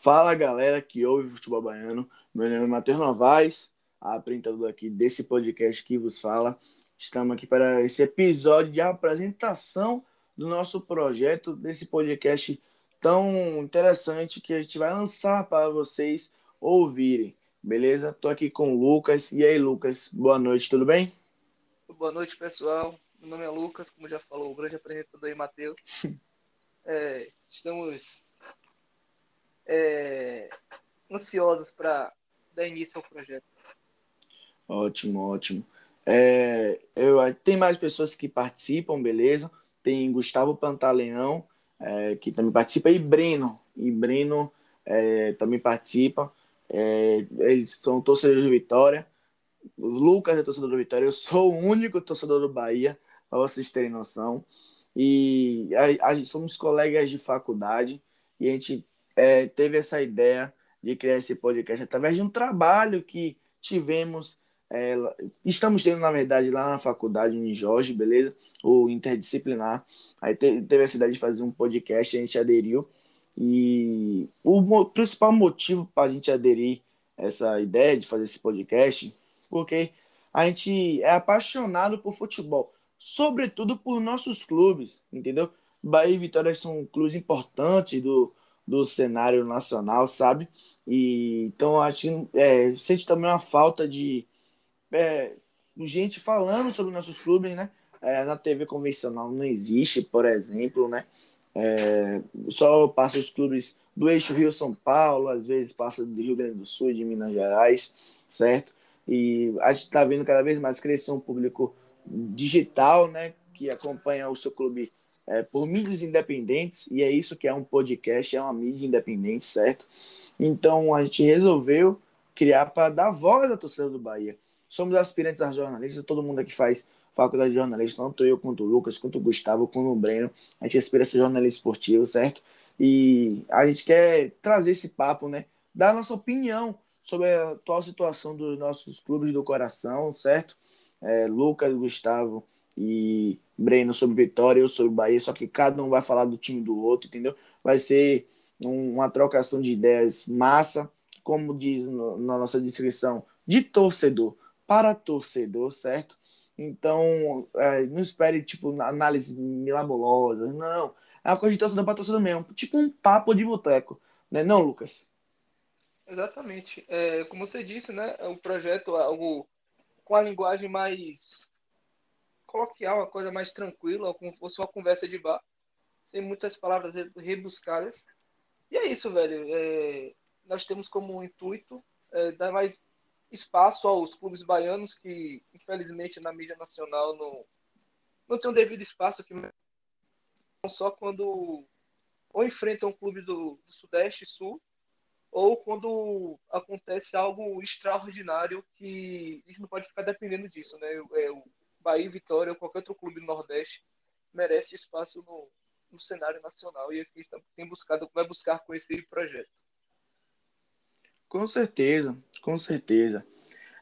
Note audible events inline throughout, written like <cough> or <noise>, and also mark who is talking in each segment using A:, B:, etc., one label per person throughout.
A: Fala galera que ouve futebol baiano. Meu nome é Matheus Novaes, apresentador aqui desse podcast que vos fala. Estamos aqui para esse episódio de apresentação do nosso projeto, desse podcast tão interessante que a gente vai lançar para vocês ouvirem. Beleza? Tô aqui com o Lucas. E aí, Lucas? Boa noite, tudo bem?
B: Boa noite, pessoal. Meu nome é Lucas, como já falou o grande apresentador aí, Matheus. <laughs> É, estamos é, ansiosos para dar início ao projeto.
A: Ótimo, ótimo. É, eu, tem mais pessoas que participam, beleza? Tem Gustavo Pantaleão, é, que também participa, e Breno. E Breno é, também participa. É, eles são torcedores do Vitória. O Lucas é torcedor do Vitória. Eu sou o único torcedor do Bahia, para vocês terem noção. E a, a, somos colegas de faculdade e a gente é, teve essa ideia de criar esse podcast através de um trabalho que tivemos. É, estamos tendo, na verdade, lá na faculdade em Jorge, beleza? O interdisciplinar. Aí teve, teve essa ideia de fazer um podcast, a gente aderiu. E o principal motivo para a gente aderir essa ideia de fazer esse podcast, porque a gente é apaixonado por futebol sobretudo por nossos clubes, entendeu? Bahia e Vitória são clubes importantes do, do cenário nacional, sabe? E então acho que é, sente também uma falta de é, gente falando sobre nossos clubes, né? É, na TV convencional não existe, por exemplo, né? É, só passa os clubes do eixo Rio São Paulo, às vezes passa do Rio Grande do Sul, de Minas Gerais, certo? E a gente está vendo cada vez mais crescer um público digital, né, que acompanha o seu clube é, por mídias independentes, e é isso que é um podcast, é uma mídia independente, certo? Então a gente resolveu criar para dar voz à torcida do Bahia. Somos aspirantes a jornalistas, todo mundo aqui faz faculdade de jornalismo, tanto eu quanto o Lucas, quanto o Gustavo, quanto o Breno, a gente aspira a ser jornalista esportivo, certo? E a gente quer trazer esse papo, né? Dar a nossa opinião sobre a atual situação dos nossos clubes do coração, certo? é, Lucas, Gustavo e Breno sobre Vitória, eu sobre Bahia, só que cada um vai falar do time do outro, entendeu? Vai ser um, uma trocação de ideias massa, como diz no, na nossa descrição, de torcedor para torcedor, certo? Então, é, não espere, tipo, análise milabolosas, não. É uma coisa de torcedor para torcedor mesmo, tipo um papo de boteco, né? Não, Lucas?
B: Exatamente. É, como você disse, né? O projeto é algo com a linguagem mais coloquial, uma coisa mais tranquila, como se fosse uma conversa de bar, sem muitas palavras rebuscadas. E é isso, velho. É, nós temos como intuito é, dar mais espaço aos clubes baianos que, infelizmente, na mídia nacional não, não tem o um devido espaço aqui, só quando ou enfrentam um clube do, do Sudeste e Sul, ou quando acontece algo extraordinário que a gente não pode ficar dependendo disso, né? É, o Bahia, Vitória ou qualquer outro clube do Nordeste merece espaço no, no cenário nacional e a gente tem buscado, vai buscar com esse projeto.
A: Com certeza, com certeza.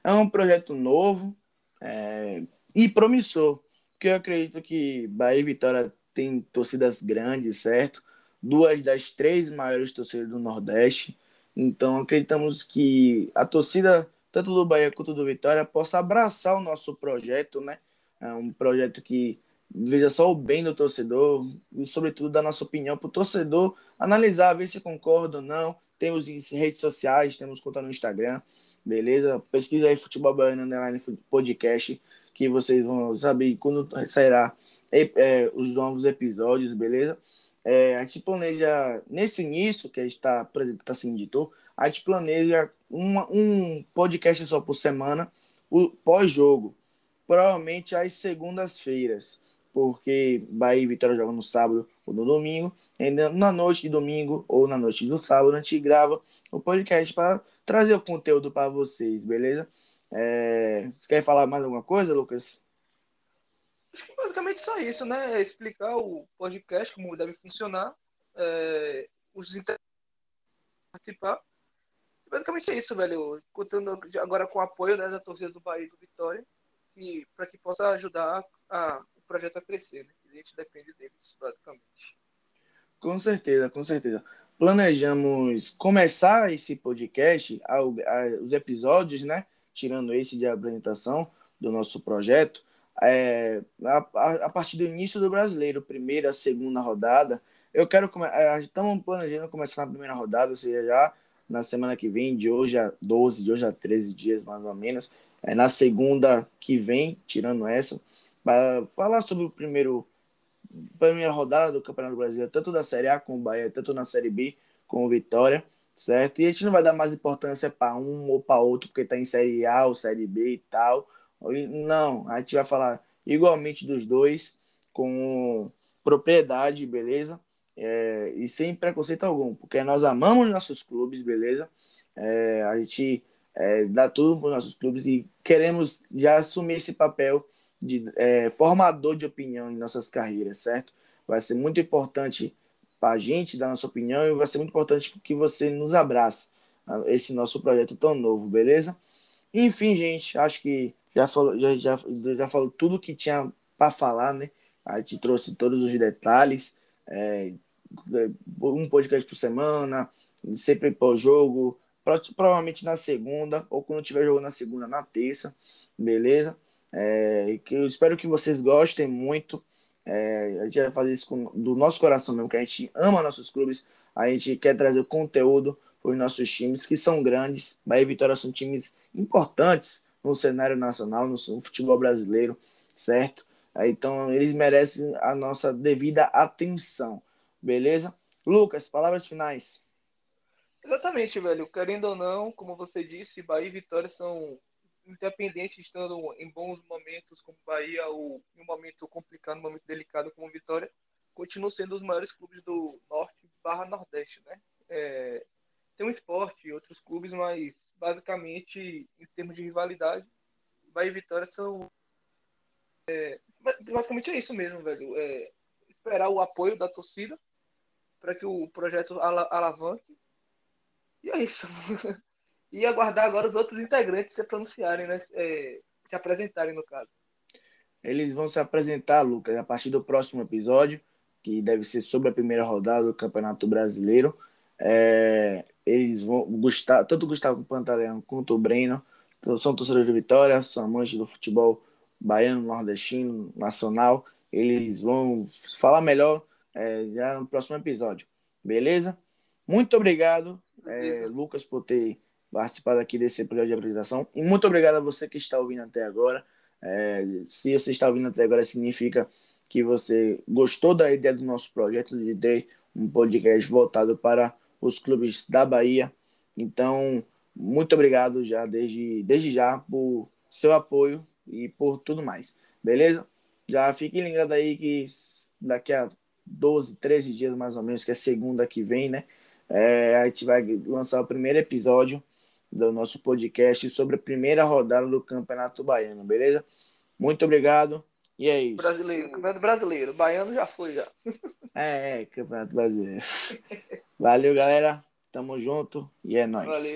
A: É um projeto novo é, e promissor, porque eu acredito que Bahia e Vitória tem torcidas grandes, certo? Duas das três maiores torcidas do Nordeste então, acreditamos que a torcida, tanto do Bahia quanto do Vitória, possa abraçar o nosso projeto, né? É um projeto que veja só o bem do torcedor e, sobretudo, da nossa opinião para o torcedor analisar, ver se concorda ou não. Temos redes sociais, temos conta no Instagram, beleza? Pesquisa aí Futebol Baiano Underline Podcast, que vocês vão saber quando sairá é, é, os novos episódios, beleza? É, a gente planeja, nesse início que a gente está, por exemplo, está sendo editor, a gente planeja uma, um podcast só por semana, o pós-jogo. Provavelmente às segundas-feiras, porque Bahia e Vitória jogam no sábado ou no domingo. Ainda na noite de domingo ou na noite do sábado, a gente grava o podcast para trazer o conteúdo para vocês, beleza? É, você quer falar mais alguma coisa, Lucas?
B: Basicamente só isso, né? É explicar o podcast, como deve funcionar, é, os participar. Basicamente é isso, velho. Contando agora com o apoio né, da torcida do Bahia e do Vitória, para que possa ajudar a, o projeto a crescer. Né? A gente depende deles, basicamente.
A: Com certeza, com certeza. planejamos começar esse podcast, os episódios, né? Tirando esse de apresentação do nosso projeto, é, a, a, partir do início do brasileiro, primeira, segunda rodada. Eu quero. É, estamos planejando começar na primeira rodada, ou seja, já na semana que vem, de hoje a 12, de hoje a 13 dias mais ou menos. É, na segunda que vem, tirando essa, para falar sobre o primeiro primeira rodada do Campeonato Brasileiro, tanto da Série A com o Bahia, tanto na Série B com o Vitória, certo? E a gente não vai dar mais importância para um ou para outro, porque está em Série A ou Série B e tal. Não, a gente vai falar igualmente dos dois, com propriedade, beleza? É, e sem preconceito algum, porque nós amamos nossos clubes, beleza? É, a gente é, dá tudo para os nossos clubes e queremos já assumir esse papel de é, formador de opinião em nossas carreiras, certo? Vai ser muito importante para a gente dar nossa opinião e vai ser muito importante que você nos abrace esse nosso projeto tão novo, beleza? Enfim, gente, acho que já falou, já, já, já falou tudo que tinha para falar, né? A gente trouxe todos os detalhes, é, um podcast por semana, sempre pós-jogo, provavelmente na segunda, ou quando tiver jogo na segunda, na terça, beleza? É, que eu espero que vocês gostem muito. É, a gente vai fazer isso com, do nosso coração mesmo, que a gente ama nossos clubes, a gente quer trazer conteúdo para os nossos times, que são grandes. Bahia e Vitória são times importantes no cenário nacional, no, futebol brasileiro, certo? Então, eles merecem a nossa devida atenção, beleza? Lucas, palavras finais.
B: Exatamente, velho. Querendo ou não, como você disse, Bahia e Vitória são independente estando em bons momentos como Bahia ou em um momento complicado, um momento delicado como Vitória, continuam sendo os maiores clubes do Norte barra Nordeste, né? É, tem um esporte e outros clubes, mas basicamente, em termos de rivalidade, Bahia e Vitória são... É, basicamente é isso mesmo, velho. É, esperar o apoio da torcida para que o projeto alavanque. E é isso. <laughs> e aguardar agora os outros integrantes se pronunciarem, né? É, se apresentarem, no caso.
A: Eles vão se apresentar, Lucas, a partir do próximo episódio, que deve ser sobre a primeira rodada do Campeonato Brasileiro. É, eles vão gostar, tanto o Gustavo Pantaleão quanto o Breno são torcedores de Vitória, são amantes do futebol baiano, nordestino, nacional. Eles vão falar melhor é, já no próximo episódio. Beleza? Muito obrigado, é, Lucas, por ter participado aqui desse episódio de apresentação. E muito obrigado a você que está ouvindo até agora. É, se você está ouvindo até agora, significa que você gostou da ideia do nosso projeto de ter um podcast voltado para os clubes da Bahia. Então, muito obrigado já desde, desde já por seu apoio e por tudo mais. Beleza? Já fiquem ligados aí que daqui a 12, 13 dias mais ou menos, que é segunda que vem, né? É, a gente vai lançar o primeiro episódio do nosso podcast sobre a primeira rodada do Campeonato Baiano, beleza? Muito obrigado. E é isso.
B: Brasileiro, Campeonato Brasileiro. Baiano já foi, já.
A: É, é, Campeonato Brasileiro. Valeu, galera. Tamo junto e é nóis. Valeu.